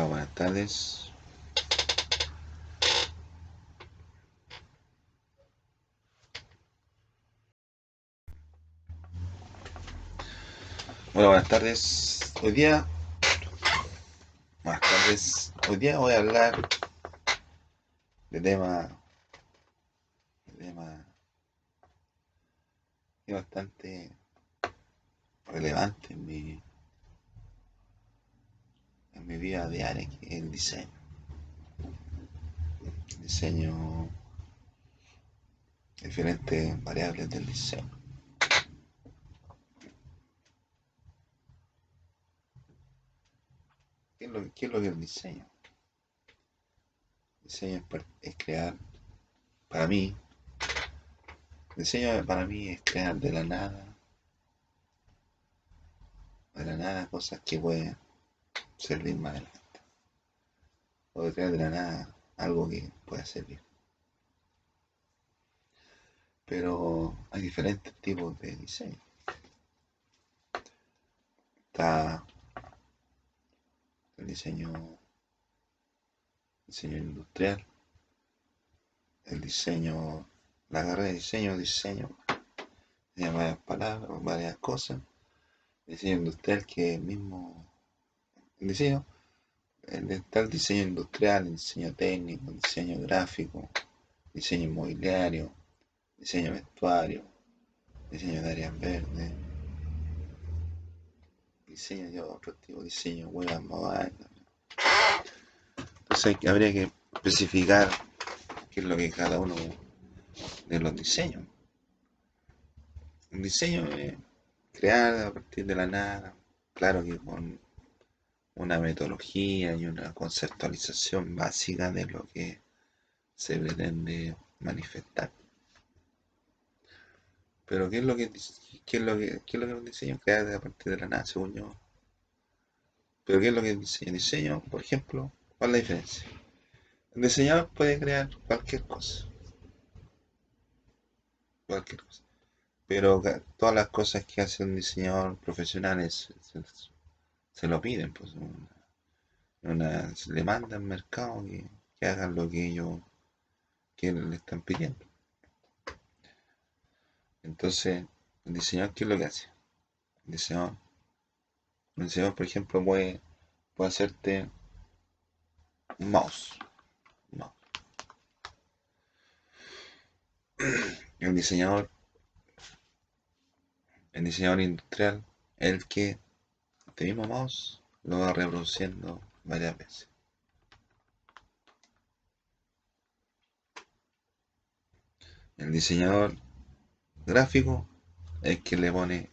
Buenas tardes. Hola, buenas tardes. Hoy día, buenas tardes. Hoy día voy a hablar de tema, de tema bastante relevante en mi, mi vida diaria, que es el diseño. El diseño, diferentes variables del diseño. ¿Qué es lo, que es el diseño? El diseño es, es crear, para mí, el diseño para mí es crear de la nada, de la nada cosas que pueden servir más adelante. O de crear de la nada algo que pueda servir. Pero hay diferentes tipos de diseño. Está el diseño, diseño industrial, el diseño, la carrera de diseño, diseño, tiene varias palabras, varias cosas. Diseño industrial que el mismo, diseño, está el diseño industrial, el diseño técnico, el diseño gráfico, diseño inmobiliario, diseño vestuario, diseño de áreas verdes, diseño de otro tipo, diseño web mobile. Entonces habría que especificar qué es lo que cada uno de los diseños. Un diseño es crear a partir de la nada, claro que con una metodología y una conceptualización básica de lo que se pretende manifestar. Pero ¿qué es lo que, qué es lo que, qué es lo que un diseño? Crear a partir de la nada, según yo. Pero ¿qué es lo que es diseño? Diseño, por ejemplo, ¿cuál es la diferencia? El diseñador puede crear cualquier cosa. Cualquier cosa. Pero todas las cosas que hace un diseñador profesional es- se lo piden, pues una, una- se le manda al mercado que, que hagan lo que ellos que le están pidiendo. Entonces, el diseñador, ¿qué es lo que hace? El diseñador, el diseñador, por ejemplo, puede, puede hacerte un mouse. un mouse. El diseñador, el diseñador industrial, el que este mismo mouse lo va reproduciendo varias veces. El diseñador gráfico es que le pone